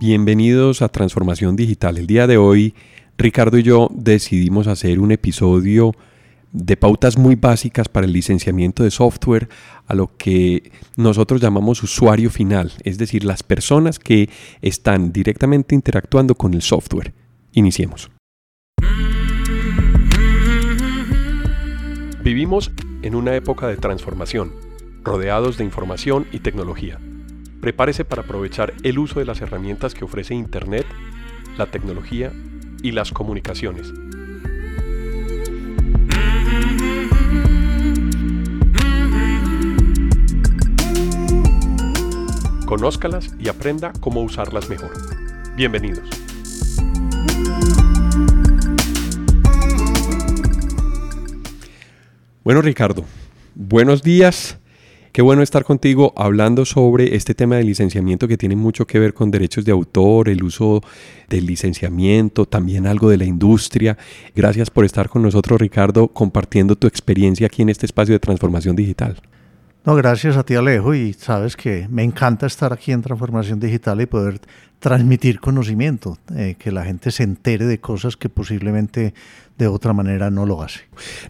Bienvenidos a Transformación Digital. El día de hoy, Ricardo y yo decidimos hacer un episodio de pautas muy básicas para el licenciamiento de software a lo que nosotros llamamos usuario final, es decir, las personas que están directamente interactuando con el software. Iniciemos. Vivimos en una época de transformación, rodeados de información y tecnología. Prepárese para aprovechar el uso de las herramientas que ofrece Internet, la tecnología y las comunicaciones Conózcalas y aprenda cómo usarlas mejor. Bienvenidos. Bueno Ricardo, buenos días. Qué bueno estar contigo hablando sobre este tema de licenciamiento que tiene mucho que ver con derechos de autor, el uso del licenciamiento, también algo de la industria. Gracias por estar con nosotros, Ricardo, compartiendo tu experiencia aquí en este espacio de transformación digital. No, gracias a ti Alejo y sabes que me encanta estar aquí en Transformación Digital y poder transmitir conocimiento, eh, que la gente se entere de cosas que posiblemente de otra manera no lo hace.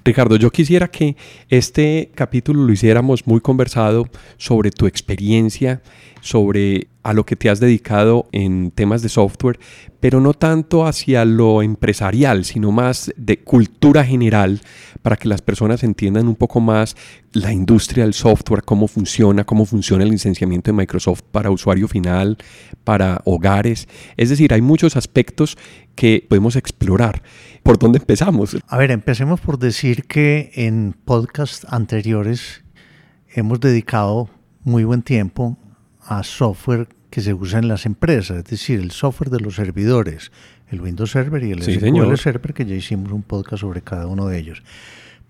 Ricardo, yo quisiera que este capítulo lo hiciéramos muy conversado sobre tu experiencia, sobre a lo que te has dedicado en temas de software, pero no tanto hacia lo empresarial, sino más de cultura general, para que las personas entiendan un poco más la industria del software, cómo funciona, cómo funciona el licenciamiento de Microsoft para usuario final, para hogares. Es decir, hay muchos aspectos que podemos explorar. ¿Por dónde empezamos? A ver, empecemos por decir que en podcasts anteriores hemos dedicado muy buen tiempo a software que se usa en las empresas, es decir, el software de los servidores, el Windows Server y el SQL Server, que ya hicimos un podcast sobre cada uno de ellos.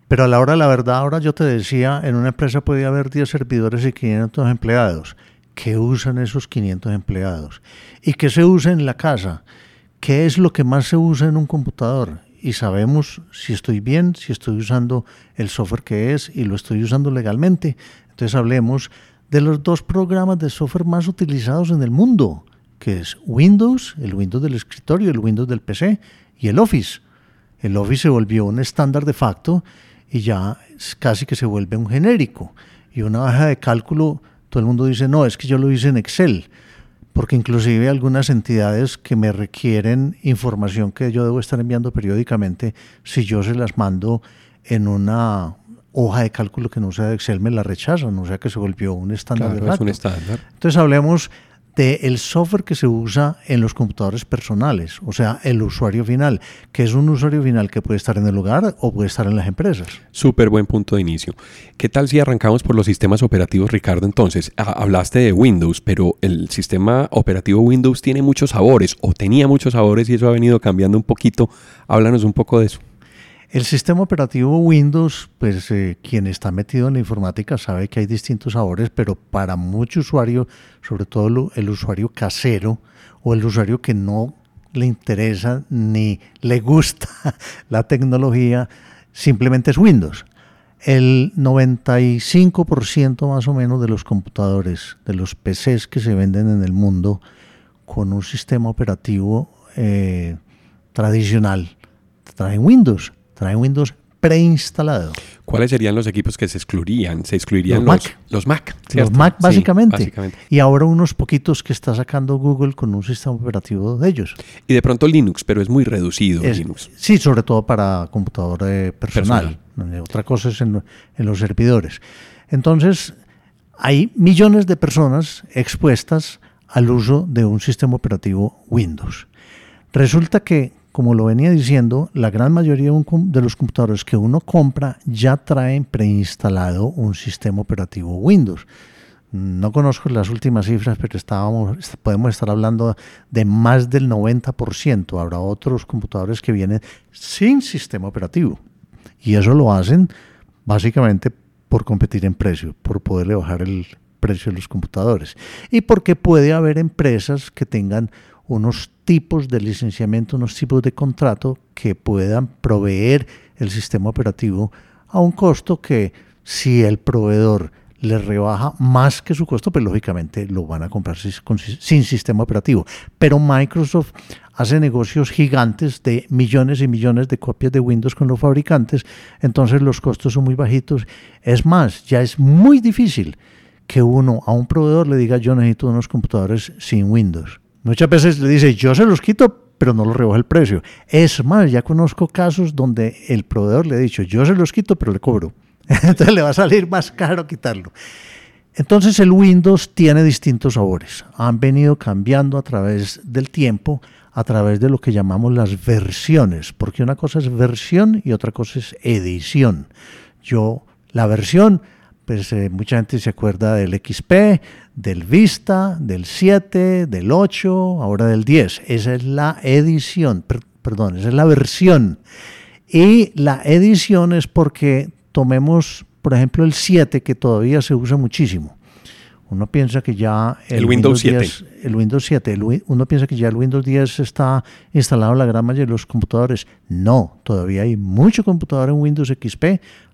Pero a la hora la verdad, ahora yo te decía, en una empresa puede haber 10 servidores y 500 empleados. ¿Qué usan esos 500 empleados? ¿Y qué se usa en la casa? ¿Qué es lo que más se usa en un computador? Y sabemos si estoy bien, si estoy usando el software que es y lo estoy usando legalmente. Entonces hablemos de los dos programas de software más utilizados en el mundo, que es Windows, el Windows del escritorio, el Windows del PC y el Office. El Office se volvió un estándar de facto y ya casi que se vuelve un genérico. Y una baja de cálculo, todo el mundo dice, no, es que yo lo hice en Excel, porque inclusive algunas entidades que me requieren información que yo debo estar enviando periódicamente, si yo se las mando en una hoja de cálculo que no sea de Excel me la rechazan, o sea que se volvió un estándar de facto. Es un estándar. Entonces hablemos del software que se usa en los computadores personales, o sea, el usuario final, que es un usuario final que puede estar en el lugar o puede estar en las empresas. Súper buen punto de inicio. ¿Qué tal si arrancamos por los sistemas operativos, Ricardo? Entonces, hablaste de Windows, pero el sistema operativo Windows tiene muchos sabores o tenía muchos sabores y eso ha venido cambiando un poquito. Háblanos un poco de eso. El sistema operativo Windows, pues eh, quien está metido en la informática sabe que hay distintos sabores, pero para muchos usuarios, sobre todo el usuario casero o el usuario que no le interesa ni le gusta la tecnología, simplemente es Windows. El 95% más o menos de los computadores, de los PCs que se venden en el mundo con un sistema operativo eh, tradicional, traen Windows trae Windows preinstalado. ¿Cuáles serían los equipos que se excluirían? Se excluirían los, Mac. Los Mac. Los Mac, básicamente. Y ahora unos poquitos que está sacando Google con un sistema operativo de ellos. Y de pronto Linux, pero es muy reducido Linux. Sí, sobre todo para computador eh, personal. Otra cosa es en, en los servidores. Entonces, hay millones de personas expuestas al uso de un sistema operativo Windows. Resulta que como lo venía diciendo, la gran mayoría de los computadores que uno compra ya traen preinstalado un sistema operativo Windows. No conozco las últimas cifras, pero estábamos, podemos estar hablando de más del 90%. Habrá otros computadores que vienen sin sistema operativo. Y eso lo hacen básicamente por competir en precio, por poderle bajar el precio de los computadores. Y porque puede haber empresas que tengan unos tipos de licenciamiento, unos tipos de contrato que puedan proveer el sistema operativo a un costo que si el proveedor les rebaja más que su costo, pero lógicamente lo van a comprar sin, sistema operativo. Pero Microsoft hace negocios gigantes de millones y millones de copias de Windows con los fabricantes, entonces los costos son muy bajitos. Es más, ya es muy difícil que uno a un proveedor le diga yo necesito unos computadores sin Windows. Muchas veces le dice yo se los quito, pero no los rebaja el precio. Es más, ya conozco casos donde el proveedor le ha dicho yo se los quito, pero le cobro. Entonces le va a salir más caro quitarlo. Entonces el Windows tiene distintos sabores. Han venido cambiando a través del tiempo, a través de lo que llamamos las versiones, porque una cosa es versión y otra cosa es edición. Yo, la versión, pues eh, mucha gente se acuerda del XP, del Vista, del 7, del 8, ahora del 10. Esa es la edición, perdón, esa es la versión. Y la edición es porque tomemos, por ejemplo, el 7, que todavía se usa muchísimo. Uno piensa que ya el, Windows, 7. el Windows 7, uno piensa que ya el Windows 10 está instalado en la gran mayoría de los computadores. No, todavía hay mucho computador en Windows XP,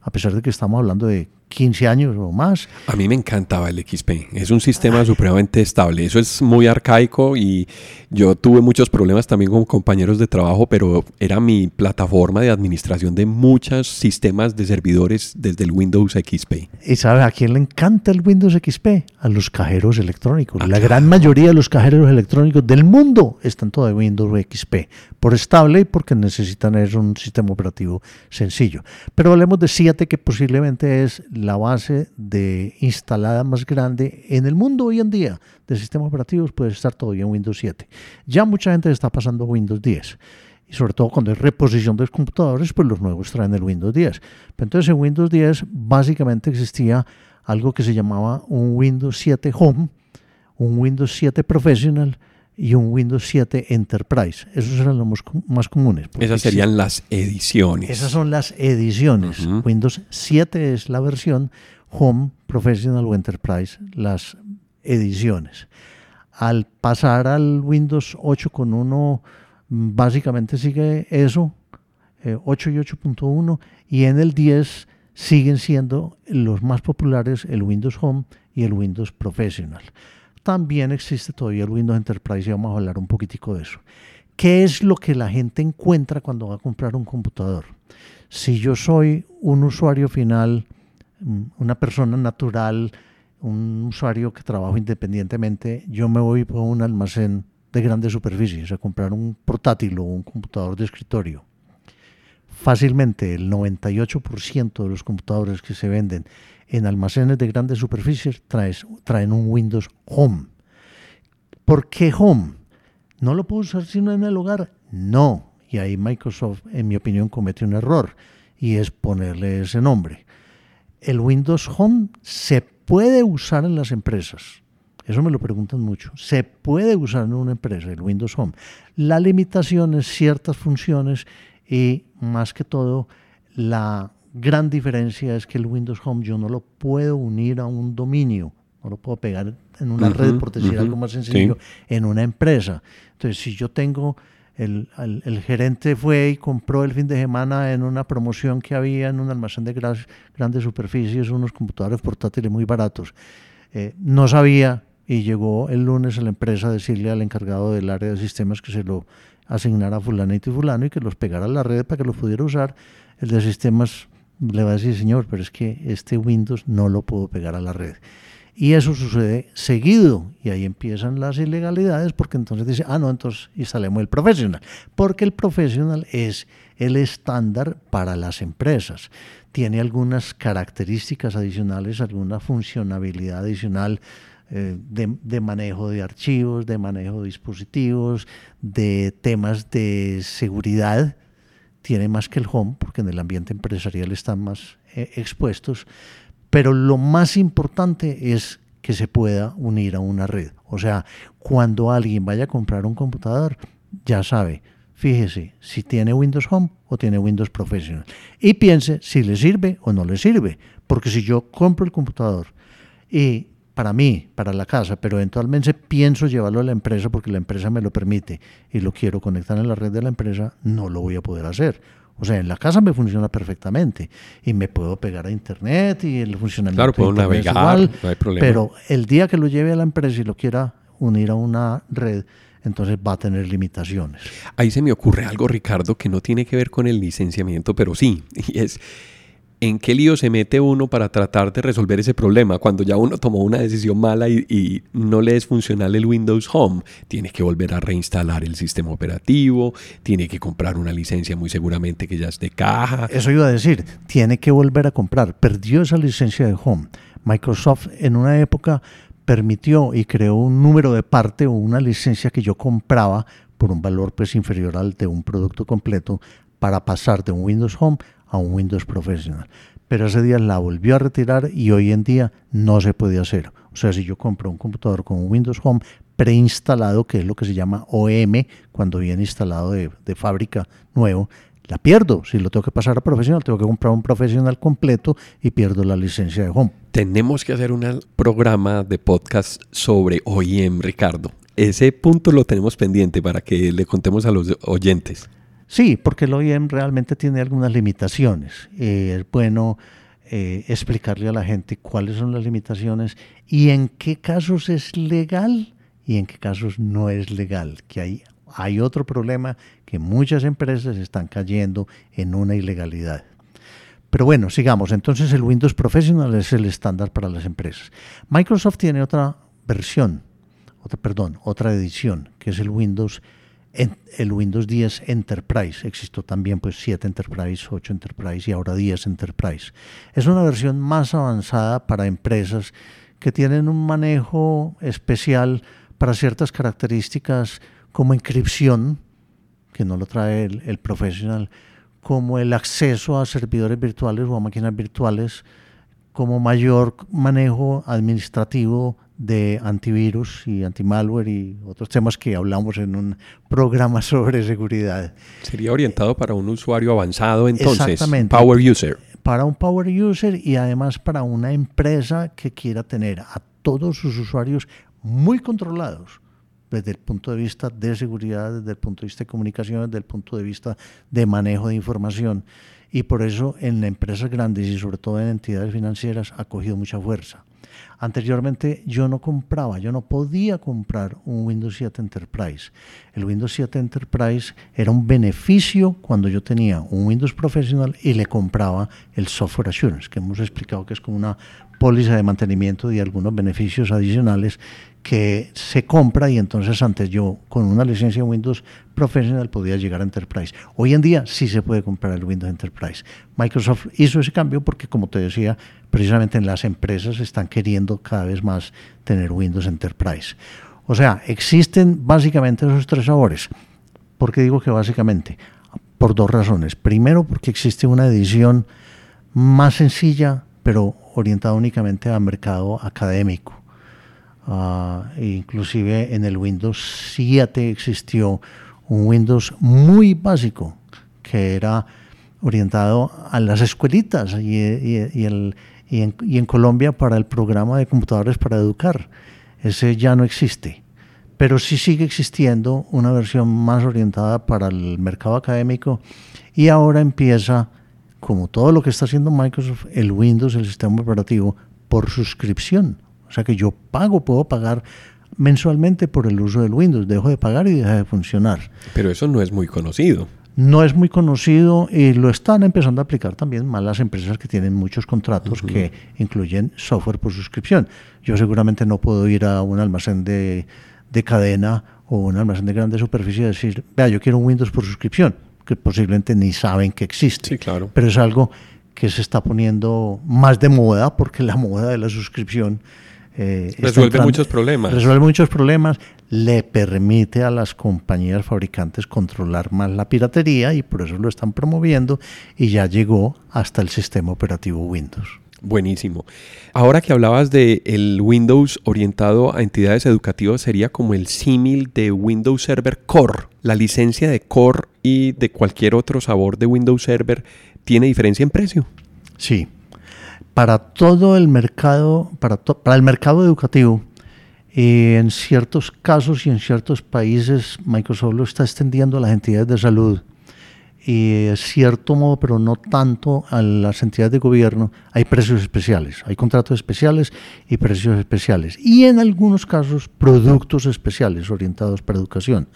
a pesar de que estamos hablando de 15 años o más. A mí me encantaba el XP. Es un sistema supremamente estable. Eso es muy arcaico y yo tuve muchos problemas también con compañeros de trabajo, pero era mi plataforma de administración de muchos sistemas de servidores desde el Windows XP. ¿Y sabe a quién le encanta el Windows XP? A los cajeros electrónicos. Ah, La gran mayoría de los cajeros electrónicos del mundo están todos de Windows XP, por estable y porque necesitan es un sistema operativo sencillo. Pero hablemos de 7 que posiblemente es la base de instalada más grande en el mundo hoy en día de sistemas operativos puede estar todavía en Windows 7. Ya mucha gente está pasando a Windows 10. Y sobre todo cuando hay reposición de los computadores, pues los nuevos traen el Windows 10. entonces en Windows 10 básicamente existía algo que se llamaba un Windows 7 Home, un Windows 7 Professional y un Windows 7 Enterprise. Esos eran los más comunes. Esas serían las ediciones. Esas son las ediciones. Windows 7 es la versión Home, Professional o Enterprise, las ediciones. Al pasar al Windows 8.1, básicamente sigue eso, 8 eh, y 8.1, y en el 10 siguen siendo los más populares el Windows Home y el Windows Professional también existe todavía el Windows Enterprise y vamos a hablar un poquitico de eso. ¿Qué es lo que la gente encuentra cuando va a comprar un computador? Si yo soy un usuario final, mm, una persona natural, un usuario que trabajo independientemente, yo me voy por un almacén de grandes superficies a comprar un portátil o un computador de escritorio. Fácilmente el 98% de los computadores que se venden en almacenes de grandes superficies traen un Windows Home. ¿Por qué Home? ¿No lo puedo usar sino en el hogar? No. Y ahí Microsoft, en mi opinión, comete un error y es ponerle ese nombre. El Windows Home se puede usar en las empresas. Eso me lo preguntan mucho. Se puede usar en una empresa el Windows Home. La limitación es ciertas funciones y más que todo la gran diferencia es que el Windows Home yo no lo puedo unir a un dominio, no lo puedo pegar en una red, por decir algo más sencillo, en una empresa. Entonces, si yo tengo, el, el, gerente fue y compró el fin de semana en una promoción que había en un almacén de grandes superficies unos computadores portátiles muy baratos. Eh, no sabía y llegó el lunes a la empresa a decirle al encargado del área de sistemas que se lo asignara a fulanito y fulano y que los pegara a la red para que los pudiera usar. El de sistemas le va a decir, señor, pero es que este Windows no lo puedo pegar a la red. Y eso sucede seguido y ahí empiezan las ilegalidades porque entonces dice, ah, no, entonces instalemos el profesional, porque el profesional es el estándar para las empresas. Tiene algunas características adicionales, alguna funcionalidad adicional eh, de, de, manejo de archivos, de manejo de dispositivos, de temas de seguridad tiene más que el home, porque en el ambiente empresarial están más eh, expuestos, pero lo más importante es que se pueda unir a una red. O sea, cuando alguien vaya a comprar un computador, ya sabe, fíjese si tiene Windows Home o tiene Windows Professional. Y piense si le sirve o no le sirve. Porque si yo compro el computador y para mí, para la casa, pero eventualmente pienso llevarlo a la empresa porque la empresa me lo permite y lo quiero conectar en la red de la empresa, no lo voy a poder hacer. O sea, en la casa me funciona perfectamente y me puedo pegar a internet y el funcionamiento claro, puedo navegar, igual, no hay problema. pero el día que lo lleve a la empresa y lo quiera unir a una red, entonces va a tener limitaciones. Ahí se me ocurre algo, Ricardo, que no tiene que ver con el licenciamiento, pero sí, y es ¿en qué lío se mete uno para tratar de resolver ese problema? Cuando ya uno tomó una decisión mala y, no le es funcional el Windows Home, tiene que volver a reinstalar el sistema operativo, tiene que comprar una licencia muy seguramente que ya es de caja. Eso iba a decir, tiene que volver a comprar. Perdió esa licencia de Home. Microsoft en una época permitió y creó un número de parte o una licencia que yo compraba por un valor pues inferior al de un producto completo para pasar de un Windows Home a un Windows Professional. Pero ese día la volvió a retirar y hoy en día no se puede hacer. O sea, si yo compro un computador con un Windows Home preinstalado, que es lo que se llama OEM, cuando viene instalado de, de fábrica nuevo, la pierdo. Si lo tengo que pasar a profesional, tengo que comprar un profesional completo y pierdo la licencia de home. Tenemos que hacer un programa de podcast sobre OEM, Ricardo. Ese punto lo tenemos pendiente para que le contemos a los oyentes. Sí, porque el OEM realmente tiene algunas limitaciones. Eh, es bueno eh, explicarle a la gente cuáles son las limitaciones y en qué casos es legal y en qué casos no es legal. Que hay, hay otro problema que muchas empresas están cayendo en una ilegalidad. Pero bueno, sigamos. Entonces el Windows Professional es el estándar para las empresas. Microsoft tiene otra versión, otra, perdón, otra edición, que es el Windows el Windows 10 Enterprise. Existió también pues 7 Enterprise, 8 Enterprise y ahora 10 Enterprise. Es una versión más avanzada para empresas que tienen un manejo especial para ciertas características como inscripción, que no lo trae el, el professional, como el acceso a servidores virtuales o a máquinas virtuales, como mayor manejo administrativo de antivirus y antimalware y otros temas que hablamos en un programa sobre seguridad. Sería orientado para un usuario avanzado entonces, power user. Para un power user y además para una empresa que quiera tener a todos sus usuarios muy controlados desde el punto de vista de seguridad, desde el punto de vista de comunicación, desde el punto de vista de manejo de información. Y por eso en empresas grandes y sobre todo en entidades financieras ha cogido mucha fuerza. Anteriormente yo no compraba, yo no podía comprar un Windows 7 Enterprise. El Windows 7 Enterprise era un beneficio cuando yo tenía un Windows Professional y le compraba el Software Assurance, que hemos explicado que es como una póliza de mantenimiento y algunos beneficios adicionales que se compra y entonces antes yo con una licencia Windows Professional podía llegar a Enterprise. Hoy en día sí se puede comprar el Windows Enterprise. Microsoft hizo ese cambio porque como te decía, precisamente en las empresas están queriendo cada vez más tener Windows Enterprise. O sea, existen básicamente esos tres sabores. ¿Por qué digo que básicamente? Por dos razones. Primero, porque existe una edición más sencilla, pero orientada únicamente al mercado académico Uh, inclusive en el Windows 7 existió un Windows muy básico que era orientado a las escuelitas y, el, y, en, Colombia para el programa de computadores para educar. Ese ya no existe, pero sí sigue existiendo una versión más orientada para el mercado académico y ahora empieza, como todo lo que está haciendo Microsoft, el Windows, el sistema operativo, por suscripción o sea que yo pago, puedo pagar mensualmente por el uso del Windows, dejo de pagar y deja de funcionar. Pero eso no es muy conocido. No es muy conocido y lo están empezando a aplicar también más las empresas que tienen muchos contratos uh -huh. que incluyen software por suscripción. Yo seguramente no puedo ir a un almacén de, de cadena o un almacén de grande superficie y decir, vea, yo quiero un Windows por suscripción, que posiblemente ni saben que existe. Sí, claro. Pero es algo que se está poniendo más de moda porque la moda de la suscripción eh, resuelve entrando, muchos problemas. Resuelve muchos problemas, le permite a las compañías fabricantes controlar más la piratería y por eso lo están promoviendo y ya llegó hasta el sistema operativo Windows. Buenísimo. Ahora que hablabas de el Windows orientado a entidades educativas, sería como el símil de Windows Server Core. La licencia de Core y de cualquier otro sabor de Windows Server tiene diferencia en precio. Sí, para todo el mercado, para, to, para el mercado educativo, eh, en ciertos casos y en ciertos países, Microsoft lo está extendiendo a las entidades de salud. en cierto modo, pero no tanto a las entidades de gobierno, hay precios especiales, hay contratos especiales y precios especiales. Y en algunos casos, productos especiales orientados para educación.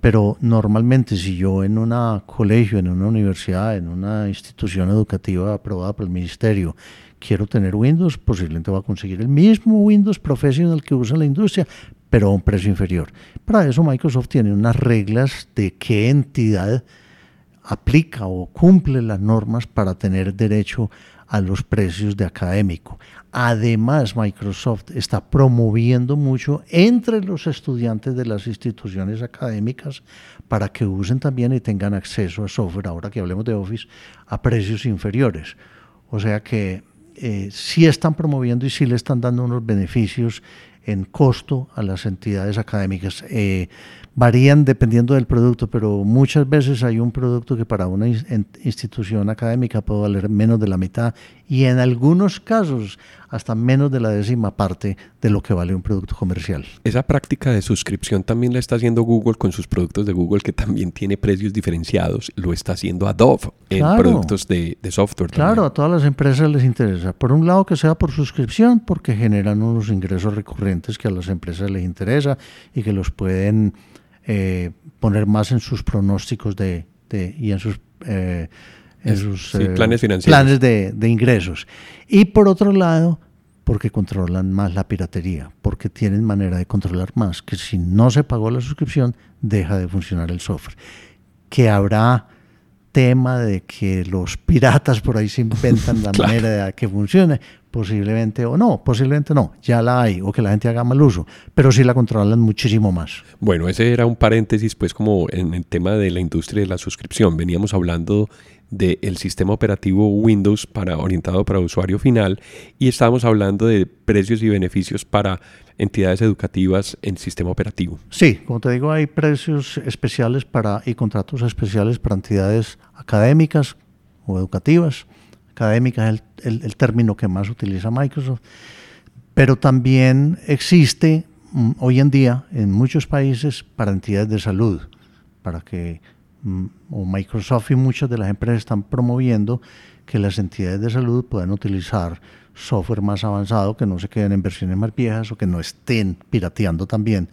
Pero normalmente si yo en un colegio, en una universidad, en una institución educativa aprobada por el ministerio, quiero tener Windows, posiblemente va a conseguir el mismo Windows Professional que usa la industria, pero a un precio inferior. Para eso Microsoft tiene unas reglas de qué entidad aplica o cumple las normas para tener derecho a los precios de académico. Además, Microsoft está promoviendo mucho entre los estudiantes de las instituciones académicas para que usen también y tengan acceso a software, ahora que hablemos de Office, a precios inferiores. O sea que eh, sí están promoviendo y sí le están dando unos beneficios en costo a las entidades académicas. Eh, varían dependiendo del producto, pero muchas veces hay un producto que para una institución académica puede valer menos de la mitad y en algunos casos hasta menos de la décima parte de lo que vale un producto comercial. Esa práctica de suscripción también la está haciendo Google con sus productos de Google, que también tiene precios diferenciados. Lo está haciendo Adobe en productos de, software. Claro, a todas las empresas les interesa. Por un lado, que sea por suscripción, porque generan unos ingresos recurrentes que a las empresas les interesa y que los pueden eh, poner más en sus pronósticos de, y en sus, eh, en sus eh, planes financieros. Planes de, de, ingresos. Y por otro lado, porque controlan más la piratería, porque tienen manera de controlar más, que si no se pagó la suscripción, deja de funcionar el software. Que habrá tema de que los piratas por ahí se inventan la manera de que funcione, posiblemente o no, posiblemente no, ya la hay o que la gente haga mal uso, pero sí la controlan muchísimo más. Bueno, ese era un paréntesis pues como en el tema de la industria de la suscripción, veníamos hablando del sistema operativo Windows para orientado para usuario final y estábamos hablando de precios y beneficios para entidades educativas en sistema operativo. Sí, como te digo, hay precios especiales para y contratos especiales para entidades académicas o educativas académica es el, término que más utiliza Microsoft, pero también existe mm, hoy en día en muchos países para entidades de salud, para que mm, o Microsoft y muchas de las empresas están promoviendo que las entidades de salud puedan utilizar software más avanzado, que no se queden en versiones más viejas o que no estén pirateando también,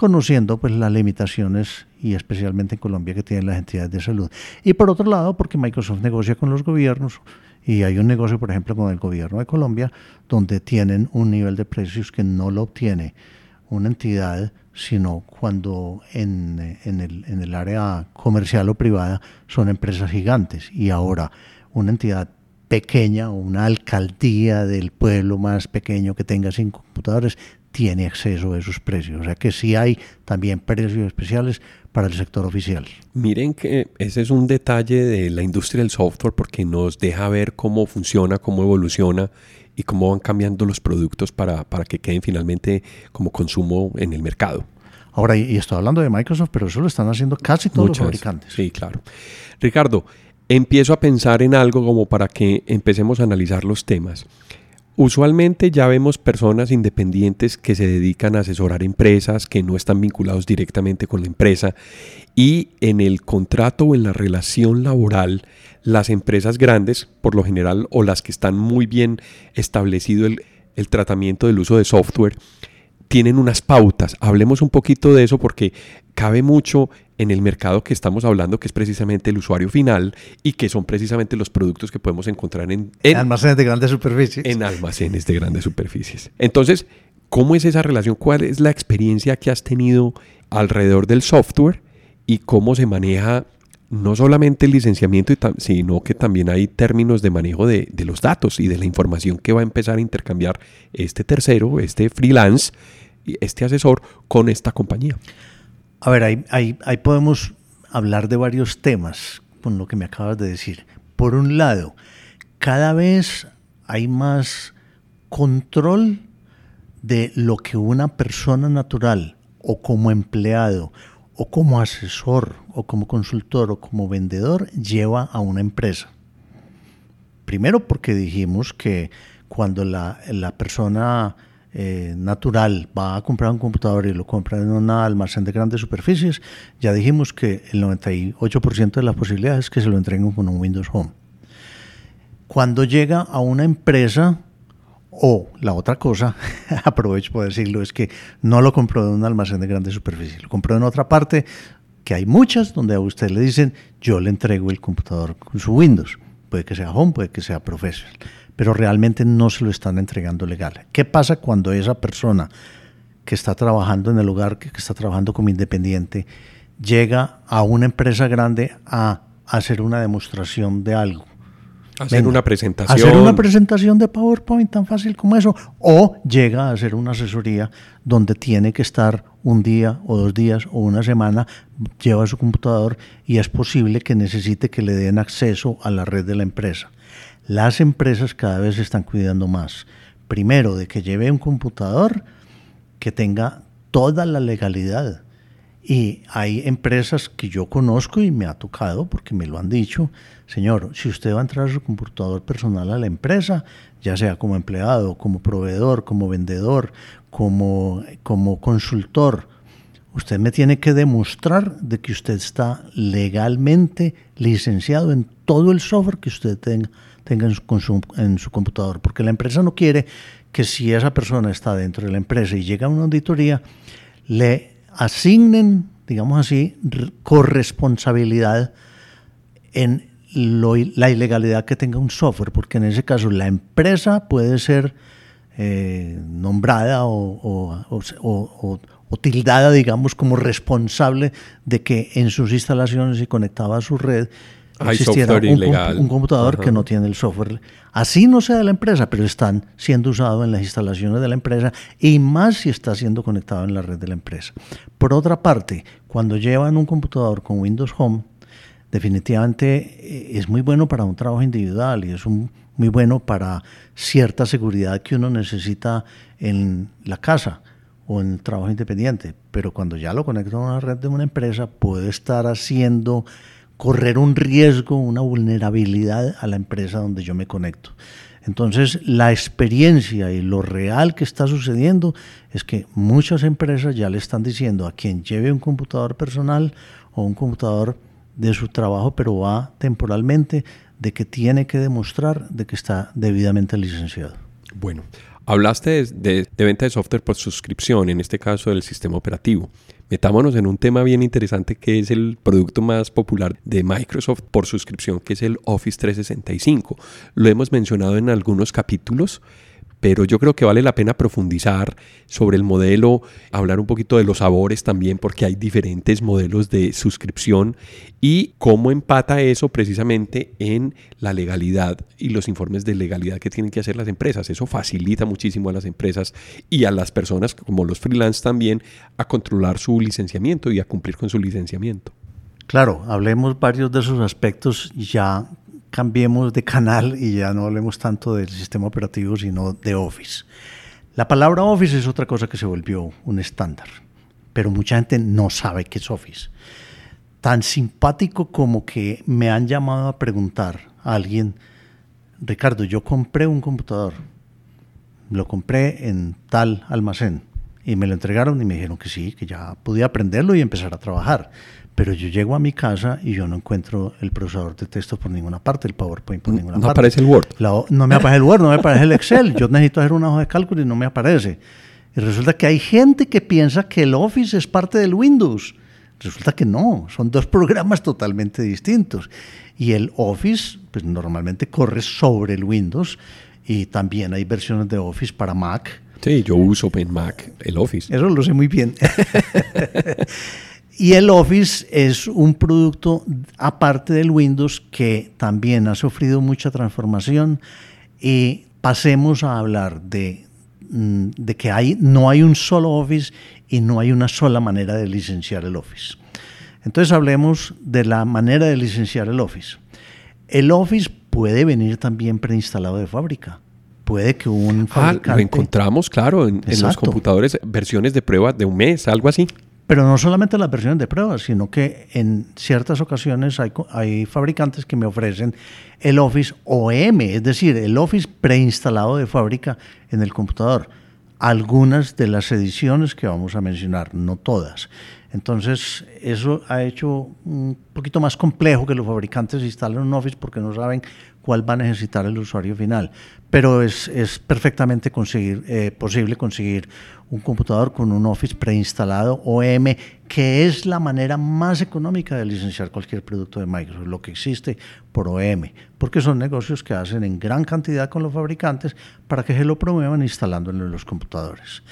conociendo pues las limitaciones y especialmente en Colombia que tienen las entidades de salud. Y por otro lado, porque Microsoft negocia con los gobiernos y hay un negocio, por ejemplo, con el gobierno de Colombia, donde tienen un nivel de precios que no lo obtiene una entidad, sino cuando en, en, el, en el área comercial o privada son empresas gigantes. Y ahora una entidad pequeña o una alcaldía del pueblo más pequeño que tenga cinco computadores tiene acceso a esos precios. O sea que sí hay también precios especiales para el sector oficial. Miren que ese es un detalle de la industria del software porque nos deja ver cómo funciona, cómo evoluciona y cómo van cambiando los productos para, para que queden finalmente como consumo en el mercado. Ahora, y estoy hablando de Microsoft, pero eso lo están haciendo casi todos los fabricantes. Sí, claro. Ricardo, empiezo a pensar en algo como para que empecemos a analizar los temas. Usualmente ya vemos personas independientes que se dedican a asesorar empresas que no están vinculados directamente con la empresa y en el contrato o en la relación laboral las empresas grandes por lo general o las que están muy bien establecido el, el tratamiento del uso de software tienen unas pautas. Hablemos un poquito de eso porque cabe mucho en el mercado que estamos hablando, que es precisamente el usuario final y que son precisamente los productos que podemos encontrar en, almacenes de grandes superficies. En almacenes de grandes superficies. Entonces, ¿cómo es esa relación? ¿Cuál es la experiencia que has tenido alrededor del software y cómo se maneja no solamente el licenciamiento, sino que también hay términos de manejo de, de, los datos y de la información que va a empezar a intercambiar este tercero, este freelance, este asesor con esta compañía. A ver, ahí, ahí, podemos hablar de varios temas con lo que me acabas de decir. Por un lado, cada vez hay más control de lo que una persona natural o como empleado o como asesor o como consultor o como vendedor lleva a una empresa. Primero porque dijimos que cuando la, persona eh, natural va a comprar un computador y lo compra en un almacén de grandes superficies, ya dijimos que el 98% de las posibilidades es que se lo entreguen con un Windows Home. Cuando llega a una empresa, o la otra cosa, aprovecho para decirlo, es que no lo compró en un almacén de grandes superficies, lo compró en otra parte, que hay muchas, donde a usted le dicen, yo le entrego el computador con su Windows. Puede que sea Home, puede que sea Professional pero realmente no se lo están entregando legal. ¿Qué pasa cuando esa persona que está trabajando en el lugar, que está trabajando como independiente, llega a una empresa grande a hacer una demostración de algo? Hacer una presentación. Hacer una presentación de PowerPoint tan fácil como eso. O llega a hacer una asesoría donde tiene que estar un día o dos días o una semana, lleva su computador y es posible que necesite que le den acceso a la red de la empresa. Las empresas cada vez se están cuidando más. Primero, de que lleve un computador que tenga toda la legalidad. Y hay empresas que yo conozco y me ha tocado, porque me lo han dicho, señor, si usted va a entrar a su computador personal a la empresa, ya sea como empleado, como proveedor, como vendedor, como, como consultor, usted me tiene que demostrar de que usted está legalmente licenciado en todo el software que usted tenga en su, en su computador, porque la empresa no quiere que si esa persona está dentro de la empresa y llega a una auditoría, le asignen, digamos así, corresponsabilidad en la ilegalidad que tenga un software, porque en ese caso la empresa puede ser eh, nombrada o, o, tildada, digamos, como responsable de que en sus instalaciones y conectaba a su red existiera un, computador que no tiene el software. Así no sea de la empresa, pero están siendo usados en las instalaciones de la empresa y más si está siendo conectado en la red de la empresa. Por otra parte, cuando llevan un computador con Windows Home, definitivamente eh, es muy bueno para un trabajo individual y es muy bueno para cierta seguridad que uno necesita en la casa o en el trabajo independiente. Pero cuando ya lo conecta a una red de una empresa, puede estar haciendo correr un riesgo, una vulnerabilidad a la empresa donde yo me conecto. Entonces, la experiencia y lo real que está sucediendo es que muchas empresas ya le están diciendo a quien lleve un computador personal o un computador de su trabajo, pero va temporalmente, de que tiene que demostrar de que está debidamente licenciado. Bueno, hablaste de, de venta de software por suscripción, en este caso del sistema operativo. Metámonos en un tema bien interesante que es el producto más popular de Microsoft por suscripción, que es el Office 365. Lo hemos mencionado en algunos capítulos, pero yo creo que vale la pena profundizar sobre el modelo, hablar un poquito de los sabores también, porque hay diferentes modelos de suscripción y cómo empata eso precisamente en la legalidad y los informes de legalidad que tienen que hacer las empresas. Eso facilita muchísimo a las empresas y a las personas, como los freelance también, a controlar su licenciamiento y a cumplir con su licenciamiento. Claro, hablemos varios de esos aspectos ya cambiemos de canal y ya no hablemos tanto del sistema operativo, sino de Office. La palabra Office es otra cosa que se volvió un estándar, pero mucha gente no sabe qué es Office. Tan simpático como que me han llamado a preguntar a alguien, Ricardo, yo compré un computador, lo compré en tal almacén y me lo entregaron y me dijeron que sí, que ya podía aprenderlo y empezar a trabajar pero yo llego a mi casa y yo no encuentro el procesador de texto por ninguna parte, el PowerPoint por ninguna parte. No aparece el Word. no me aparece el Word, no me aparece el Excel. Yo necesito hacer una hoja de cálculo y no me aparece. Y resulta que hay gente que piensa que el Office es parte del Windows. Resulta que no, son dos programas totalmente distintos. Y el Office, pues normalmente corre sobre el Windows y también hay versiones de Office para Mac. Sí, yo uso en Mac el Office. Eso lo sé muy bien. Y el Office es un producto aparte del Windows que también ha sufrido mucha transformación y pasemos a hablar de, mm, de que hay, no hay un solo Office y no hay una sola manera de licenciar el Office. Entonces hablemos de la manera de licenciar el Office. El Office puede venir también preinstalado de fábrica. Puede que un fabricante... Ah, lo encontramos, claro, en, en los computadores, versiones de prueba de un mes, algo así. Pero no solamente las versiones de pruebas, sino que en ciertas ocasiones hay, hay fabricantes que me ofrecen el Office OEM, es decir, el Office preinstalado de fábrica en el computador. algunas de las ediciones que vamos a mencionar, no todas. Entonces, eso ha hecho un poquito más complejo que los fabricantes instalen un Office porque no saben cuál va a necesitar el usuario final. Pero es, es perfectamente eh, posible conseguir un computador con un Office preinstalado OEM, que es la manera más económica de licenciar cualquier producto de Microsoft, lo que existe por OEM, porque son negocios que hacen en gran cantidad con los fabricantes para que se lo promuevan instalándolo en los computadores.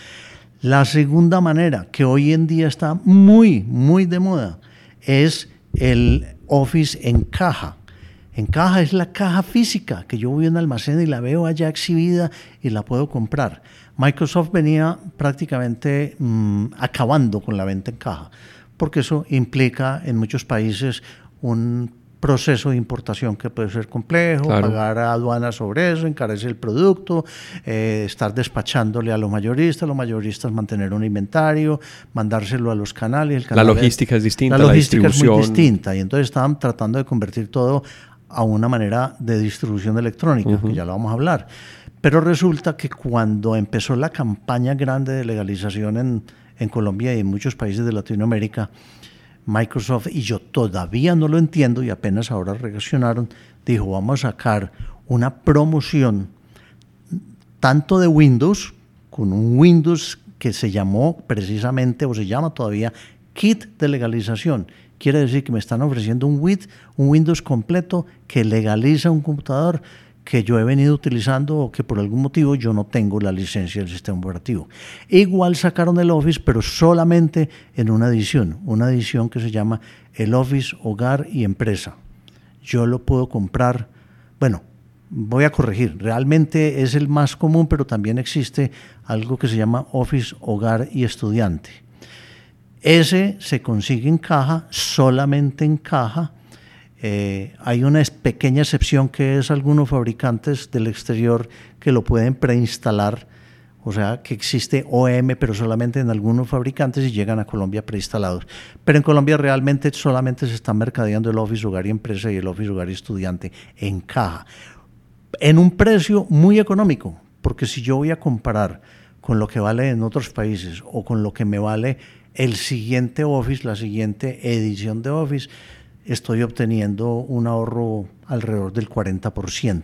La segunda manera, que hoy en día está muy, muy de moda, es el Office en caja. En caja es la caja física que yo voy a un almacén y la veo allá exhibida y la puedo comprar. Microsoft venía prácticamente mm, acabando con la venta en caja, porque eso implica en muchos países un proceso de importación que puede ser complejo, pagar aduanas sobre eso, encarece el producto, eh, estar despachándole a los mayoristas, los mayoristas mantener un inventario, mandárselo a los canales. la logística es distinta. La logística es muy distinta y entonces estaban tratando de convertir todo a una manera de distribución electrónica, que ya lo vamos a hablar. Pero resulta que cuando empezó la campaña grande de legalización en, en Colombia y en muchos países de Latinoamérica, Microsoft, y yo todavía no lo entiendo y apenas ahora reaccionaron, dijo, vamos a sacar una promoción tanto de Windows, con un Windows que se llamó precisamente, o se llama todavía, kit de legalización. Quiere decir que me están ofreciendo un, un Windows completo que legaliza un computador que yo he venido utilizando o que por algún motivo yo no tengo la licencia del sistema operativo. Igual sacaron el Office, pero solamente en una edición, una edición que se llama el Office Hogar y Empresa. Yo lo puedo comprar, bueno, voy a corregir, realmente es el más común, pero también existe algo que se llama Office Hogar y Estudiante. Ese se consigue en caja, solamente en caja, eh, hay una pequeña excepción que es algunos fabricantes del exterior que lo pueden preinstalar, o sea que existe OEM, pero solamente en algunos fabricantes y llegan a Colombia preinstalados. Pero en Colombia realmente solamente se está mercadeando el Office Hogar y Empresa y el Office Hogar y Estudiante en caja, en un precio muy económico, porque si yo voy a comparar con lo que vale en otros países o con lo que me vale el siguiente Office, la siguiente edición de Office, estoy obteniendo un ahorro alrededor del 40%.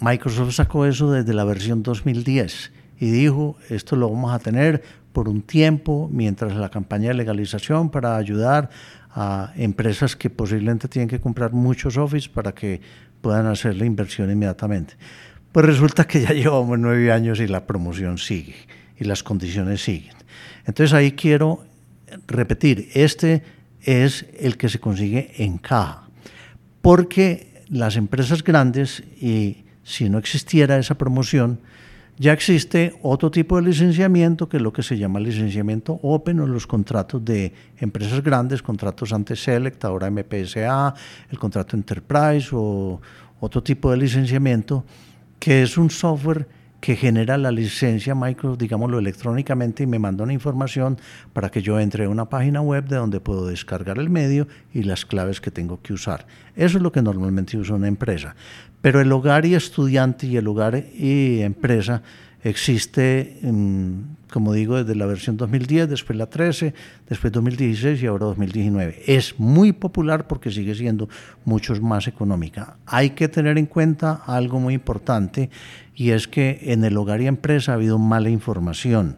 Microsoft sacó eso desde la versión 2010 y dijo, esto lo vamos a tener por un tiempo mientras la campaña de legalización para ayudar a empresas que posiblemente tienen que comprar muchos Office para que puedan hacer la inversión inmediatamente. Pues resulta que ya llevamos nueve años y la promoción sigue y las condiciones siguen. Entonces ahí quiero repetir, este es el que se consigue en caja. Porque las empresas grandes, y si no existiera esa promoción, ya existe otro tipo de licenciamiento que es lo que se llama licenciamiento open o los contratos de empresas grandes, contratos antes Select, ahora MPSA, el contrato Enterprise o otro tipo de licenciamiento, que es un software que genera la licencia Microsoft, digámoslo electrónicamente, y me manda una información para que yo entre a una página web de donde puedo descargar el medio y las claves que tengo que usar. Eso es lo que normalmente usa una empresa. Pero el hogar y estudiante y el hogar y empresa existe, mm, como digo, desde la versión 2010, después la 13, después 2016 y ahora 2019. Es muy popular porque sigue siendo mucho más económica. Hay que tener en cuenta algo muy importante y es que en el hogar y empresa ha habido mala información.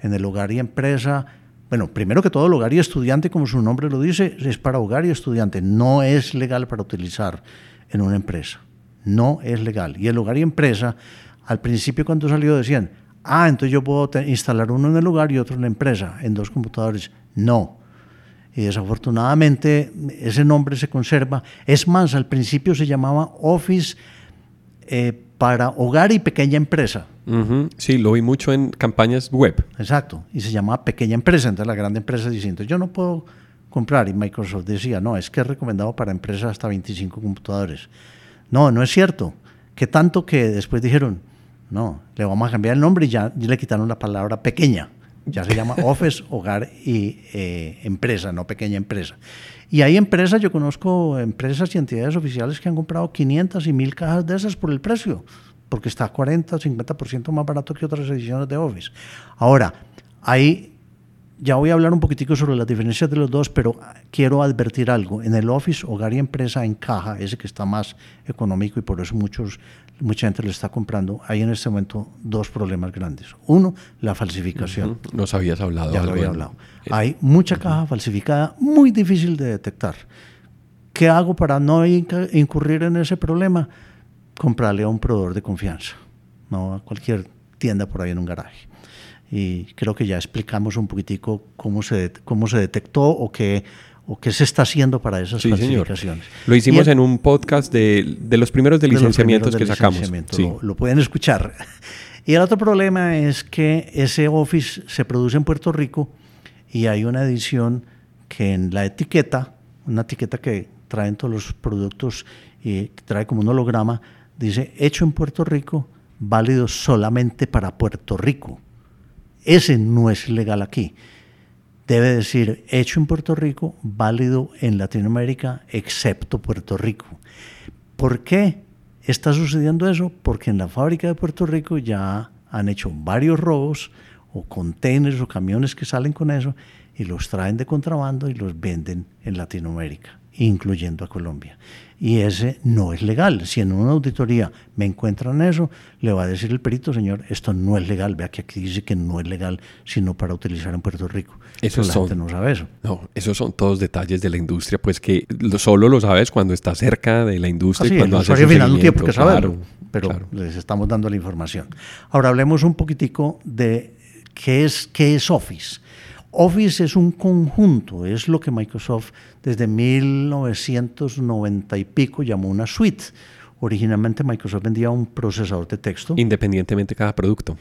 En el hogar y empresa bueno, primero que todo, el hogar y estudiante, como su nombre lo dice, es para hogar y estudiante. No es legal para utilizar en una empresa. No es legal. Y el hogar y empresa al principio cuando salió decían, ah, entonces yo puedo instalar uno en el lugar y otro en la empresa, en dos computadores. No. Y desafortunadamente ese nombre se conserva. Es más, al principio se llamaba Office eh, para hogar y pequeña empresa. Sí, lo vi mucho en campañas web. Exacto. Y se llamaba pequeña empresa. Entonces la grande empresa diciendo, yo no puedo comprar. Y Microsoft decía, no, es que es recomendado para empresas hasta 25 computadores. No, no es cierto. Que tanto que después dijeron, no, le vamos a cambiar el nombre y ya, le quitaron la palabra pequeña. Ya se llama Office, Hogar y eh, Empresa, no pequeña empresa. Y hay empresas, yo conozco empresas y entidades oficiales que han comprado 500 y 1000 cajas de esas por el precio. porque está 40 o 50% más barato que otras ediciones de Office. Ahora, ahí ya voy a hablar un poquitico sobre las diferencias de los dos, pero quiero advertir algo. En el Office, hogar y empresa encaja, ese que está más económico y por eso muchos, mucha gente lo está comprando. Hay en este momento dos problemas grandes. Uno, la falsificación. Nos habías hablado. Ya lo había hablado. Hay mucha caja falsificada, muy difícil de detectar. ¿Qué hago para no incurrir en ese problema? Comprarle a un proveedor de confianza, no a cualquier tienda por ahí en un garaje y creo que ya explicamos un poquitico cómo se, cómo se detectó o qué, o qué se está haciendo para esas sí, falsificaciones. Lo hicimos en un podcast de, de, los primeros de licenciamientos que sacamos. Lo, lo, pueden escuchar. Y el otro problema es que ese Office se produce en Puerto Rico y hay una edición que en la etiqueta, una etiqueta que traen todos los productos y trae como un holograma, dice hecho en Puerto Rico, válido solamente para Puerto Rico. Ese no es legal aquí. Debe decir hecho en Puerto Rico, válido en Latinoamérica, excepto Puerto Rico. ¿Por qué está sucediendo eso? Porque en la fábrica de Puerto Rico ya han hecho varios robos o containers o camiones que salen con eso y los traen de contrabando y los venden en Latinoamérica, incluyendo a Colombia y ese no es legal. Si en una auditoría me encuentran eso, le va a decir el perito, señor, esto no es legal. Vea que aquí dice que no es legal, sino para utilizar en Puerto Rico. Eso la gente no sabe eso. No, esos son todos detalles de la industria, pues que solo lo sabes cuando estás cerca de la industria y cuando haces el final no tiene por qué saberlo, pero les estamos dando la información. Ahora hablemos un poquitico de qué es, qué es Office. Office es un conjunto, es lo que Microsoft desde 1990 y pico llamó una suite. Originalmente Microsoft vendía un procesador de texto. Independientemente de cada producto.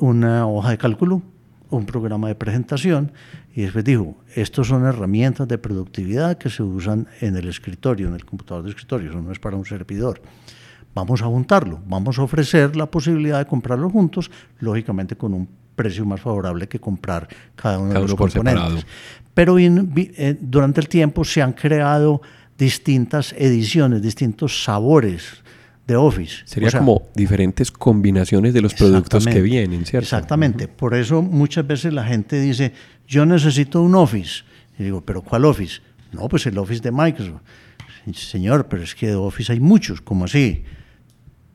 una hoja de cálculo, un programa de presentación y después dijo, estos son herramientas de productividad que se usan en el escritorio, en el computador de escritorio, eso no es para un servidor. Vamos a juntarlo, vamos a ofrecer la posibilidad de comprarlo juntos, lógicamente con un precio más favorable que comprar cada uno de los componentes. Pero eh, durante el tiempo se han creado distintas ediciones, distintos sabores de Office. Sería como diferentes combinaciones de los productos que vienen, ¿cierto? Exactamente. Por eso muchas veces la gente dice, yo necesito un Office. Y digo, ¿pero cuál Office? No, pues el Office de Microsoft. Señor, pero es que de Office hay muchos, ¿cómo así?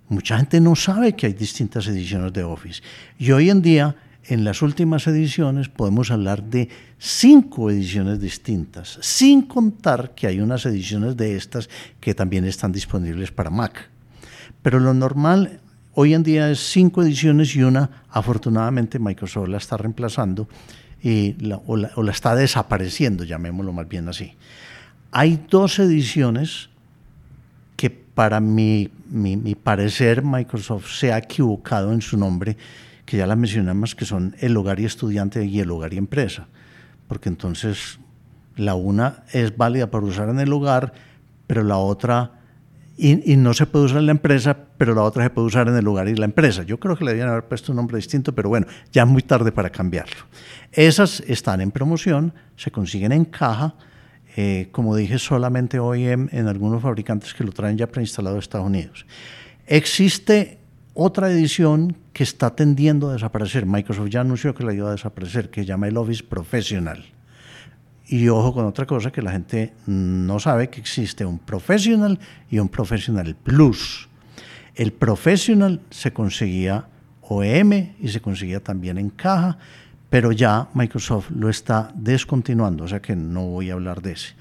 Mucha gente no sabe que hay distintas ediciones de Office. Y hoy en día en las últimas ediciones podemos hablar de cinco ediciones distintas, sin contar que hay unas ediciones de estas que también están disponibles para Mac. Pero lo normal hoy en día es cinco ediciones y una, afortunadamente, Microsoft la está reemplazando o, la, está desapareciendo, llamémoslo más bien así. Hay dos ediciones que para mi, mi parecer Microsoft se ha equivocado en su nombre que ya las mencionamos, que son el hogar y estudiante y el hogar y empresa, porque entonces la una es válida para usar en el hogar, pero la otra, y, no se puede usar en la empresa, pero la otra se puede usar en el hogar y la empresa. Yo creo que le debían haber puesto un nombre distinto, pero bueno, ya es muy tarde para cambiarlo. Esas están en promoción, se consiguen en caja, eh, como dije, solamente hoy en, en algunos fabricantes que lo traen ya preinstalado de Estados Unidos. Existe otra edición que está tendiendo a desaparecer. Microsoft ya anunció que la iba a desaparecer, que llama el Office Professional. Y ojo con otra cosa que la gente no sabe, que existe un Professional y un Professional Plus. El Professional se conseguía OEM y se conseguía también en caja, pero ya Microsoft lo está descontinuando, o sea que no voy a hablar de ese.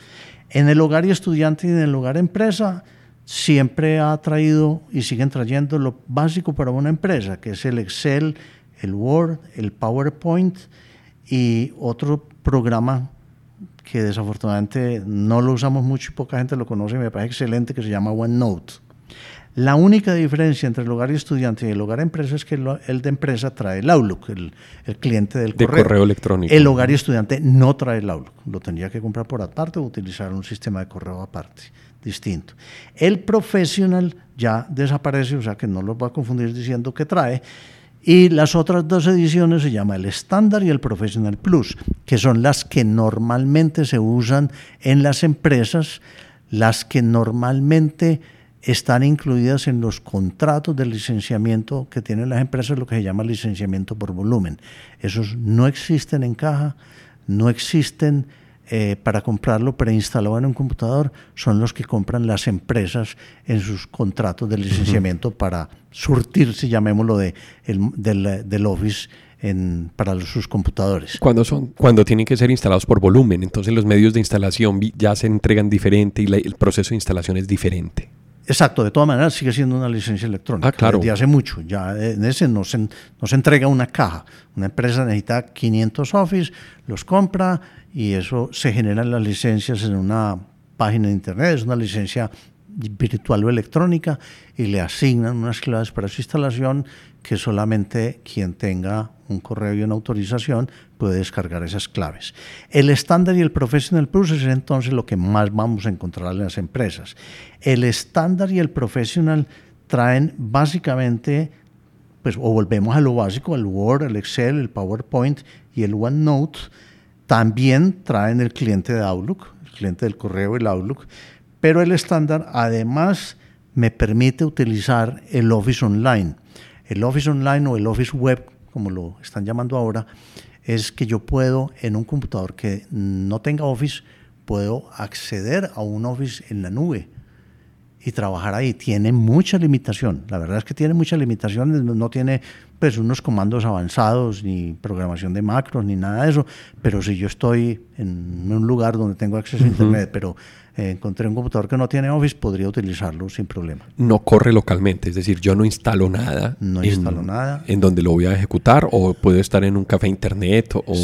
En el hogar y estudiante y en el hogar empresa, siempre ha traído y siguen trayendo lo básico para una empresa, que es el Excel, el Word, el PowerPoint y otro programa que desafortunadamente no lo usamos mucho y poca gente lo conoce, me parece excelente, que se llama OneNote. La única diferencia entre el hogar y estudiante y el hogar empresa es que el, de empresa trae el Outlook, el, cliente del de correo. electrónico. El hogar y estudiante no trae el Outlook, lo tendría que comprar por aparte o utilizar un sistema de correo aparte distinto. El professional ya desaparece, o sea que no los va a confundir diciendo que trae. Y las otras dos ediciones se llama el estándar y el Professional Plus, que son las que normalmente se usan en las empresas, las que normalmente están incluidas en los contratos de licenciamiento que tienen las empresas, lo que se llama licenciamiento por volumen. Esos no existen en caja, no existen eh, para comprarlo preinstalado en un computador, son los que compran las empresas en sus contratos de licenciamiento para surtirse, llamémoslo, de, del, del Office en, para sus computadores. Cuando, son, cuando tienen que ser instalados por volumen, entonces los medios de instalación ya se entregan diferente y el proceso de instalación es diferente. Exacto, de todas maneras sigue siendo una licencia electrónica. Ah, claro. Desde hace mucho. Ya en ese no se, no se entrega una caja. Una empresa necesita 500 Office, los compra y eso se generan las licencias en una página de internet. Es una licencia virtual o electrónica y le asignan unas claves para su instalación que solamente quien tenga un correo y una autorización puede descargar esas claves. El estándar y el Professional Plus es entonces lo que más vamos a encontrar en las empresas. El estándar y el Professional traen básicamente, pues o volvemos a lo básico, el Word, el Excel, el PowerPoint y el OneNote. También traen el cliente de Outlook, el cliente del correo, el Outlook, pero el estándar además me permite utilizar el Office Online. El Office Online o el Office Web, como lo están llamando ahora, es que yo puedo en un computador que no tenga Office, puedo acceder a un Office en la nube y trabajar ahí. Tiene mucha limitación. La verdad es que tiene muchas limitaciones. No tiene pues unos comandos avanzados, ni programación de macros, ni nada de eso. Pero si yo estoy en un lugar donde tengo acceso a Internet, pero eh, encontré un computador que no tiene Office, podría utilizarlo sin problema. No corre localmente, es decir, yo no instalo nada. No en, instalo nada. En donde lo voy a ejecutar, o puedo estar en un café internet, o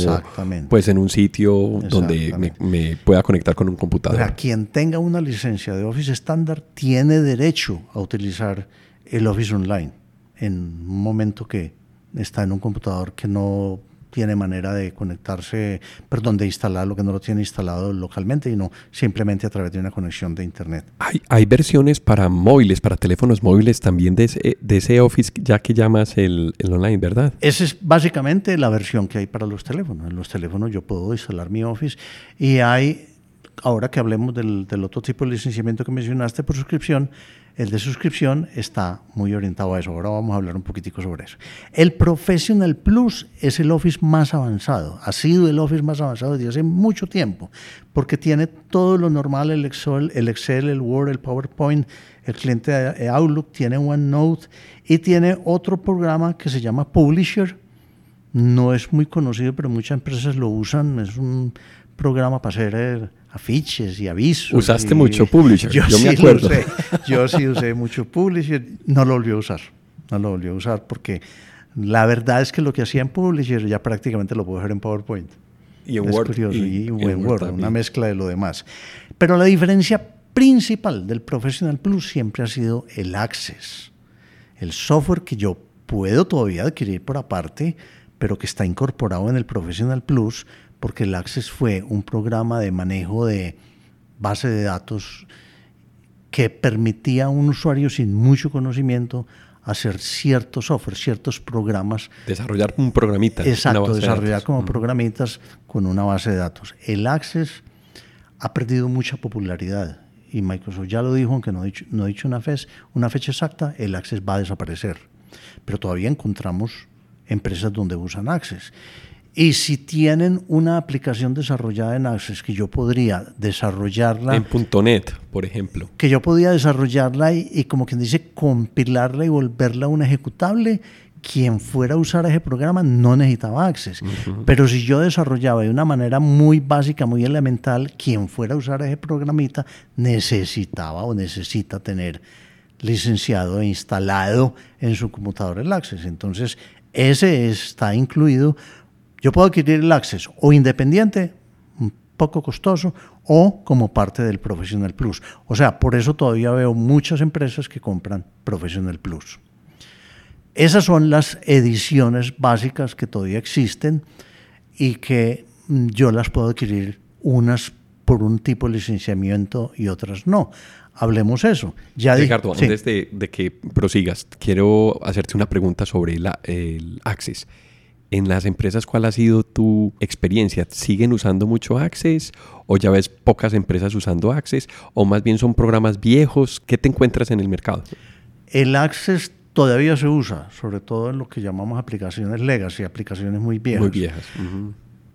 pues en un sitio donde me, pueda conectar con un computador. Para quien tenga una licencia de Office estándar, tiene derecho a utilizar el Office Online en un momento que está en un computador que no tiene manera de conectarse, perdón, de instalarlo, que no lo tiene instalado localmente, y no simplemente a través de una conexión de Internet. Hay, hay versiones para móviles, para teléfonos móviles también de ese, de ese Office, ya que llamas el, el online, ¿verdad? Esa es básicamente la versión que hay para los teléfonos. En los teléfonos yo puedo instalar mi Office y hay, ahora que hablemos del, otro tipo de licenciamiento que mencionaste por suscripción, el de suscripción está muy orientado a eso. Ahora vamos a hablar un poquitico sobre eso. El Professional Plus es el Office más avanzado. Ha sido el Office más avanzado desde hace mucho tiempo, porque tiene todo lo normal, el Excel, el, Word, el PowerPoint, el cliente de Outlook, tiene OneNote y tiene otro programa que se llama Publisher. No es muy conocido, pero muchas empresas lo usan. Es un programa para hacer afiches y avisos. Usaste mucho Publisher, yo, me acuerdo. Yo sí usé mucho Publisher, no lo volví a usar, no lo volví a usar porque la verdad es que lo que hacía en Publisher ya prácticamente lo puedo hacer en PowerPoint. Y en Word. y, en Word, una mezcla de lo demás. Pero la diferencia principal del Professional Plus siempre ha sido el Access, el software que yo puedo todavía adquirir por aparte, pero que está incorporado en el Professional Plus porque el Access fue un programa de manejo de base de datos que permitía a un usuario sin mucho conocimiento hacer ciertos software, ciertos programas. Desarrollar un programita. Exacto, desarrollar como programitas con una base de datos. El Access ha perdido mucha popularidad y Microsoft ya lo dijo, aunque no ha dicho, no ha dicho una, fecha, una fecha exacta, el Access va a desaparecer. Pero todavía encontramos empresas donde usan Access. Y si tienen una aplicación desarrollada en Access que yo podría desarrollarla. En .NET, por ejemplo. Que yo podía desarrollarla y, como quien dice, compilarla y volverla un ejecutable, quien fuera a usar ese programa no necesitaba Access. Pero si yo desarrollaba de una manera muy básica, muy elemental, quien fuera a usar ese programita necesitaba o necesita tener licenciado e instalado en su computador el Access. Entonces, ese está incluido yo puedo adquirir el Access o independiente, un poco costoso, o como parte del Professional Plus. O sea, por eso todavía veo muchas empresas que compran Professional Plus. Esas son las ediciones básicas que todavía existen y que mm, yo las puedo adquirir unas por un tipo de licenciamiento y otras no. Hablemos eso. Ya Ricardo, antes de, que prosigas, quiero hacerte una pregunta sobre el Access. En las empresas, ¿cuál ha sido tu experiencia? ¿Siguen usando mucho Access o ya ves pocas empresas usando Access o más bien son programas viejos? ¿Qué te encuentras en el mercado? El Access todavía se usa, sobre todo en lo que llamamos aplicaciones legacy, aplicaciones muy viejas. Muy viejas.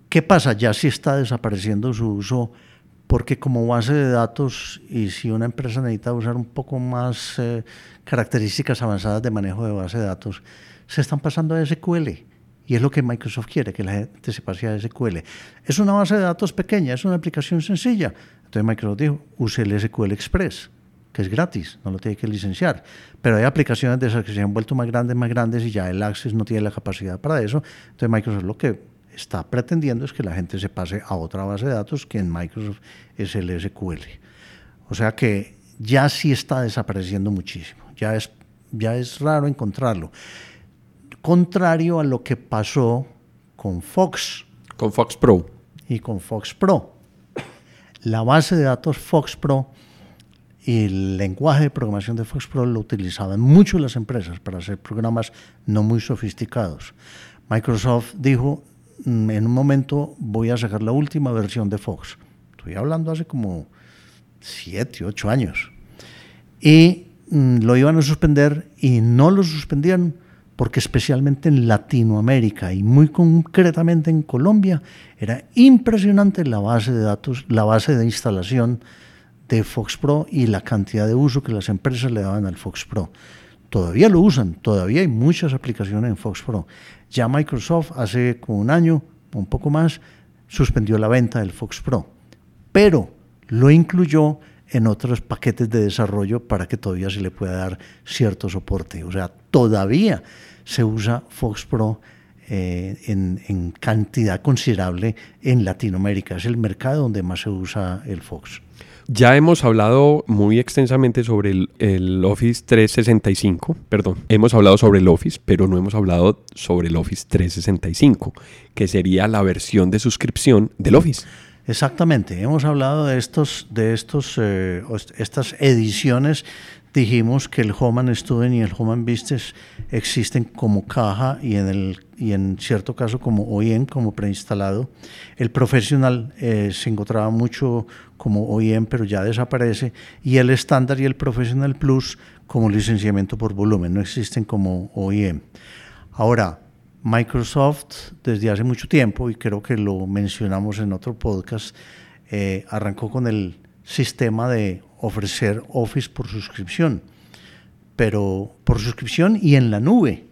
¿Qué pasa? Ya sí está desapareciendo su uso porque como base de datos y si una empresa necesita usar un poco más eh, características avanzadas de manejo de base de datos, se están pasando a SQL. Y es lo que Microsoft quiere, que la gente se pase a SQL. Es una base de datos pequeña, es una aplicación sencilla. Entonces Microsoft dijo, use el SQL Express, que es gratis, no lo tiene que licenciar. Pero hay aplicaciones de esas que se han vuelto más grandes, más grandes y ya el Access no tiene la capacidad para eso. Entonces Microsoft lo que está pretendiendo es que la gente se pase a otra base de datos que en Microsoft es el SQL. O sea que ya sí está desapareciendo muchísimo, ya es, ya es raro encontrarlo. Contrario a lo que pasó con Fox. Con Fox Pro. Y con Fox Pro. La base de datos Fox Pro y el lenguaje de programación de Fox Pro lo utilizaban mucho las empresas para hacer programas no muy sofisticados. Microsoft dijo, Mm, en un momento voy a sacar la última versión de Fox. Estoy hablando hace como siete, ocho años. Y mm, lo iban a suspender y no lo suspendieron porque especialmente en Latinoamérica y muy concretamente en Colombia era impresionante la base de datos, la base de instalación de Fox Pro y la cantidad de uso que las empresas le daban al Fox Pro. Todavía lo usan, todavía hay muchas aplicaciones en Fox Pro. Ya Microsoft hace como un año, un poco más, suspendió la venta del Fox Pro, pero lo incluyó en otros paquetes de desarrollo para que todavía se le pueda dar cierto soporte. O sea, todavía se usa Fox Pro eh, en, en, cantidad considerable en Latinoamérica. Es el mercado donde más se usa el Fox. Ya hemos hablado muy extensamente sobre el, Office 365, perdón, hemos hablado sobre el Office, pero no hemos hablado sobre el Office 365, que sería la versión de suscripción del Office. Exactamente, hemos hablado de estos, de estos, eh, estas ediciones dijimos que el Home Student y el Home Business existen como caja y en, el, y en cierto caso como OEM, como preinstalado. El profesional eh, se encontraba mucho como OEM, pero ya desaparece. Y el estándar y el Professional Plus como licenciamiento por volumen, no existen como OEM. Ahora, Microsoft desde hace mucho tiempo, y creo que lo mencionamos en otro podcast, eh, arrancó con el sistema de ofrecer Office por suscripción, pero por suscripción y en la nube.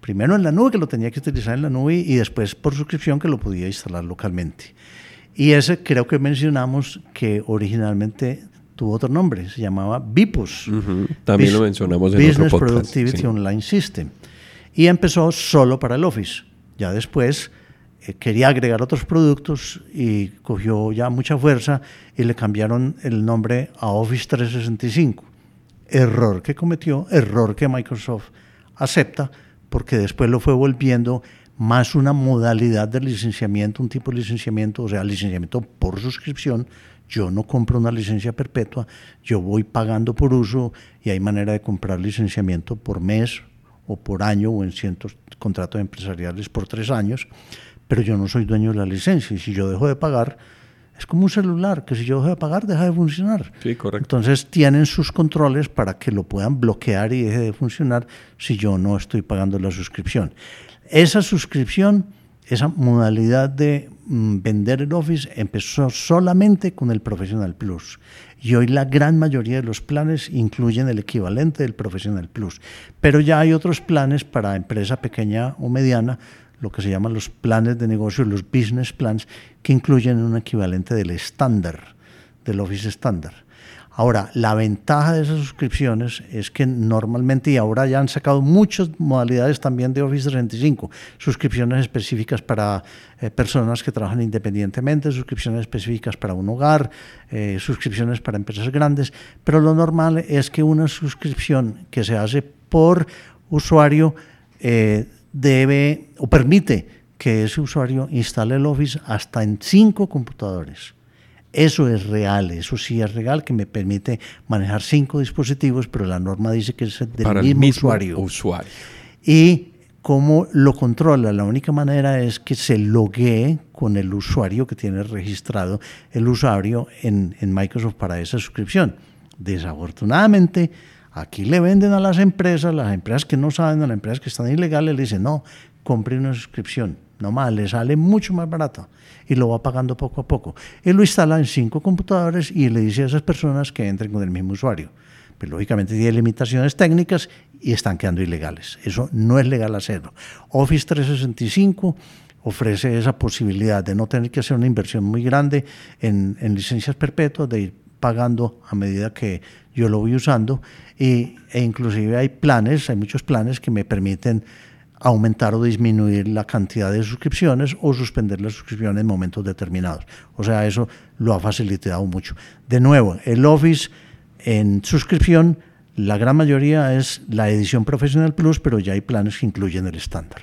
Primero en la nube, que lo tenía que utilizar en la nube, y después por suscripción, que lo podía instalar localmente. Y ese creo que mencionamos que originalmente tuvo otro nombre, se llamaba Vipus. También lo mencionamos en Business otro podcast. Productivity Online System. Y empezó solo para el Office. Ya después eh, quería agregar otros productos y cogió ya mucha fuerza y le cambiaron el nombre a Office 365. Error que cometió, error que Microsoft acepta, porque después lo fue volviendo más una modalidad de licenciamiento, un tipo de licenciamiento, o sea, licenciamiento por suscripción. Yo no compro una licencia perpetua, yo voy pagando por uso y hay manera de comprar licenciamiento por mes o por año o en cientos contratos empresariales por tres años pero yo no soy dueño de la licencia y si yo dejo de pagar, es como un celular, que si yo dejo de pagar, deja de funcionar. Sí, correcto. Entonces tienen sus controles para que lo puedan bloquear y deje de funcionar si yo no estoy pagando la suscripción. Esa suscripción, esa modalidad de mm, vender el Office empezó solamente con el Professional Plus. Y hoy la gran mayoría de los planes incluyen el equivalente del Professional Plus. Pero ya hay otros planes para empresa pequeña o mediana lo que se llaman los planes de negocio, los business plans, que incluyen un equivalente del estándar, del Office estándar. Ahora, la ventaja de esas suscripciones es que normalmente, y ahora ya han sacado muchas modalidades también de Office 365, suscripciones específicas para eh, personas que trabajan independientemente, suscripciones específicas para un hogar, eh, suscripciones para empresas grandes, pero lo normal es que una suscripción que se hace por usuario eh, debe o permite que ese usuario instale el Office hasta en cinco computadores. Eso es real, eso sí es real, que me permite manejar cinco dispositivos, pero la norma dice que es del mismo, usuario. usuario. Y ¿Cómo lo controla? La única manera es que se loguee con el usuario que tiene registrado el usuario en, en Microsoft para esa suscripción. Desafortunadamente, aquí le venden a las empresas, las empresas que no saben, a las empresas que están ilegales, le dicen, no, compre una suscripción. No más, le sale mucho más barato y lo va pagando poco a poco. Él lo instala en cinco computadores y le dice a esas personas que entren con el mismo usuario. Pero lógicamente tiene limitaciones técnicas y están quedando ilegales. Eso no es legal hacerlo. Office 365 ofrece esa posibilidad de no tener que hacer una inversión muy grande en, en licencias perpetuas, de ir pagando a medida que yo lo voy usando y, e inclusive hay planes, hay muchos planes que me permiten aumentar o disminuir la cantidad de suscripciones o suspender las suscripciones en momentos determinados. O sea, eso lo ha facilitado mucho. De nuevo, el Office en suscripción, la gran mayoría es la edición Professional Plus, pero ya hay planes que incluyen el estándar.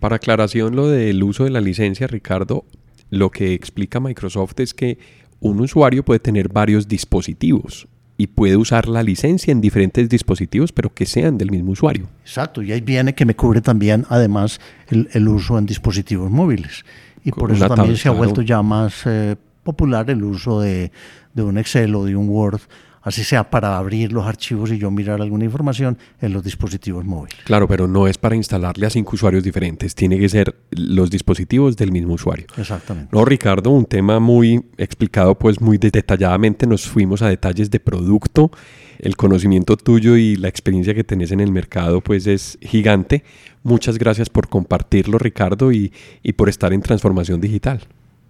Para aclaración, lo del uso de la licencia, Ricardo, lo que explica Microsoft es que un usuario puede tener varios dispositivos y puede usar la licencia en diferentes dispositivos, pero que sean del mismo usuario. Exacto, y ahí viene que me cubre también, además, el, uso en dispositivos móviles. Y por eso también se ha vuelto ya más eh, popular el uso de, de un Excel o de un Word así sea para abrir los archivos y yo mirar alguna información en los dispositivos móviles. Claro, pero no es para instalarle a cinco usuarios diferentes, tiene que ser los dispositivos del mismo usuario. Exactamente. No, Ricardo, un tema muy explicado, pues muy detalladamente, nos fuimos a detalles de producto, el conocimiento tuyo y la experiencia que tenés en el mercado, pues es gigante. Muchas gracias por compartirlo, Ricardo, y, y por estar en Transformación Digital.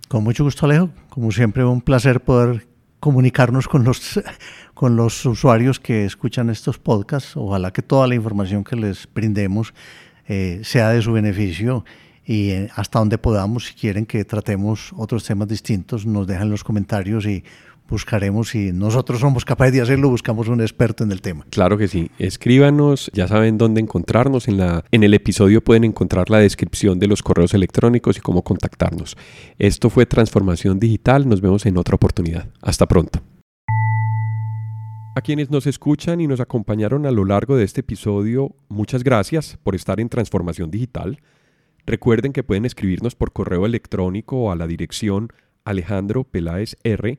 Con mucho gusto, Alejo. Como siempre, un placer poder comunicarnos con los, con los usuarios que escuchan estos podcasts. Ojalá que toda la información que les brindemos eh, sea de su beneficio y eh, hasta donde podamos, si quieren que tratemos otros temas distintos, nos dejan los comentarios y buscaremos si nosotros somos capaces de hacerlo, buscamos un experto en el tema. Claro que sí. Escríbanos, ya saben dónde encontrarnos. En, la, en el episodio pueden encontrar la descripción de los correos electrónicos y cómo contactarnos. Esto fue Transformación Digital. Nos vemos en otra oportunidad. Hasta pronto. A quienes nos escuchan y nos acompañaron a lo largo de este episodio, muchas gracias por estar en Transformación Digital. Recuerden que pueden escribirnos por correo electrónico a la dirección Alejandro R